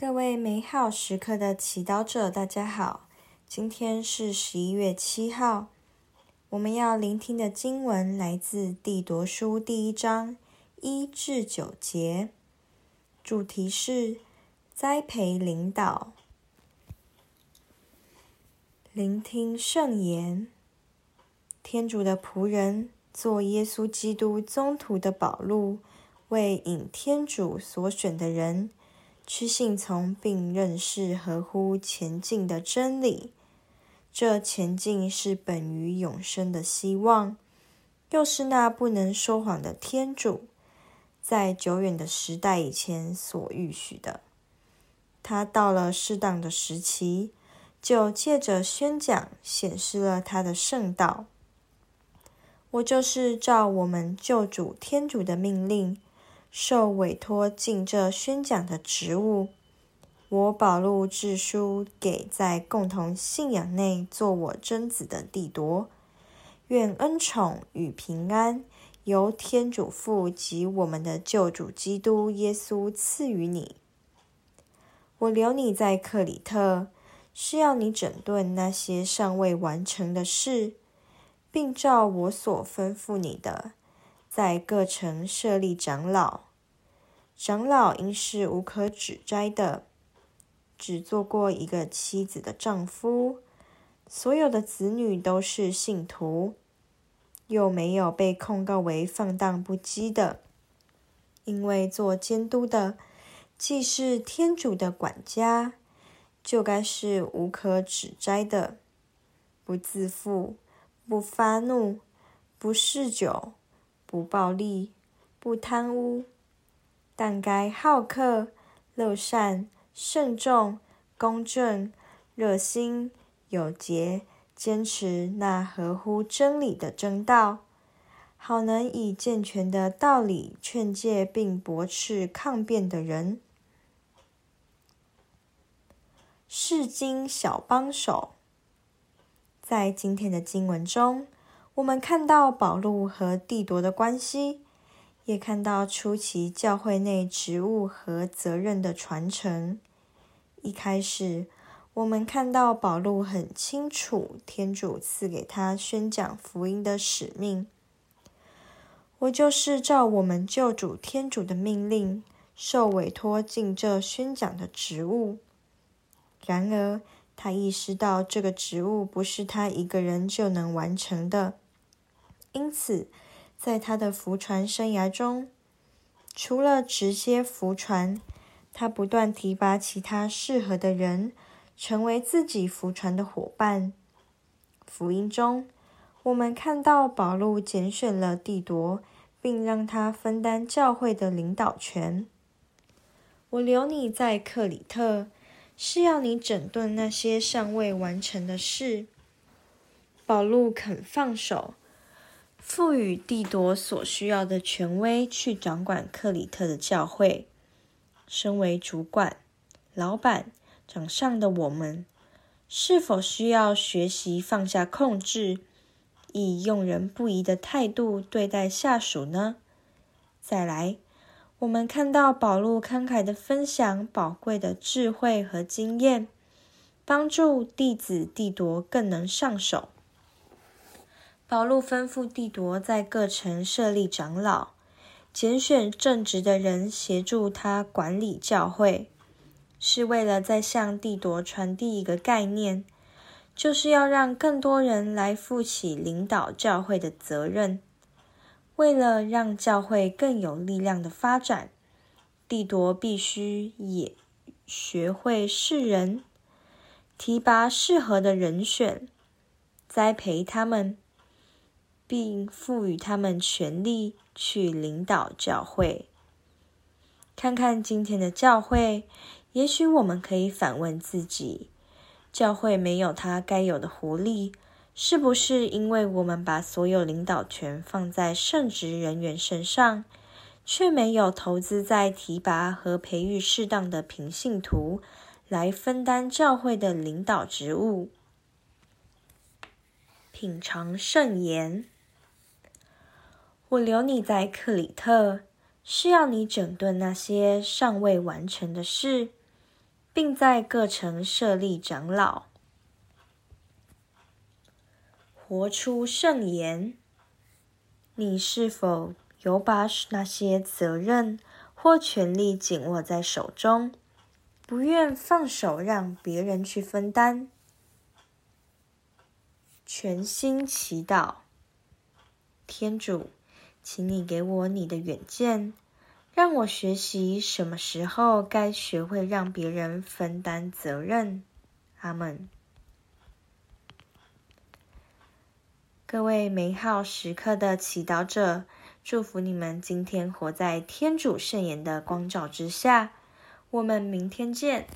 各位美好时刻的祈祷者，大家好。今天是十一月七号，我们要聆听的经文来自《地铎书》第一章一至九节，主题是栽培领导。聆听圣言，天主的仆人，做耶稣基督宗徒的宝路，为引天主所选的人。去信从并认识合乎前进的真理，这前进是本于永生的希望，又是那不能说谎的天主在久远的时代以前所预许的。他到了适当的时期，就借着宣讲显示了他的圣道。我就是照我们救主天主的命令。受委托尽这宣讲的职务，我保禄致书给在共同信仰内做我真子的帝铎，愿恩宠与平安由天主父及我们的救主基督耶稣赐予你。我留你在克里特，是要你整顿那些尚未完成的事，并照我所吩咐你的。在各城设立长老，长老应是无可指摘的，只做过一个妻子的丈夫，所有的子女都是信徒，又没有被控告为放荡不羁的。因为做监督的既是天主的管家，就该是无可指摘的，不自负，不发怒，不嗜酒。不暴力，不贪污，但该好客、乐善、慎重、公正、热心、有节，坚持那合乎真理的正道，好能以健全的道理劝诫并驳斥抗辩的人。世经小帮手，在今天的经文中。我们看到保禄和帝铎的关系，也看到初期教会内职务和责任的传承。一开始，我们看到保禄很清楚天主赐给他宣讲福音的使命。我就是照我们救主天主的命令，受委托尽这宣讲的职务。然而，他意识到这个职务不是他一个人就能完成的。因此，在他的浮船生涯中，除了直接浮船，他不断提拔其他适合的人，成为自己浮船的伙伴。福音中，我们看到保禄拣选了帝铎，并让他分担教会的领导权。我留你在克里特，是要你整顿那些尚未完成的事。保禄肯放手。赋予帝铎所需要的权威，去掌管克里特的教会。身为主管、老板、掌上的我们，是否需要学习放下控制，以用人不疑的态度对待下属呢？再来，我们看到保禄慷慨的分享宝贵的智慧和经验，帮助弟子帝铎更能上手。保禄吩咐帝铎在各城设立长老，拣选正直的人协助他管理教会，是为了在向帝铎传递一个概念，就是要让更多人来负起领导教会的责任。为了让教会更有力量的发展，帝铎必须也学会示人，提拔适合的人选，栽培他们。并赋予他们权力去领导教会。看看今天的教会，也许我们可以反问自己：教会没有它该有的活力，是不是因为我们把所有领导权放在圣职人员身上，却没有投资在提拔和培育适当的平信徒来分担教会的领导职务？品尝圣言。我留你在克里特，是要你整顿那些尚未完成的事，并在各城设立长老，活出圣言。你是否有把那些责任或权力紧握在手中，不愿放手让别人去分担？全心祈祷，天主，请你给我你的远见。让我学习什么时候该学会让别人分担责任。阿门。各位美好时刻的祈祷者，祝福你们今天活在天主圣言的光照之下。我们明天见。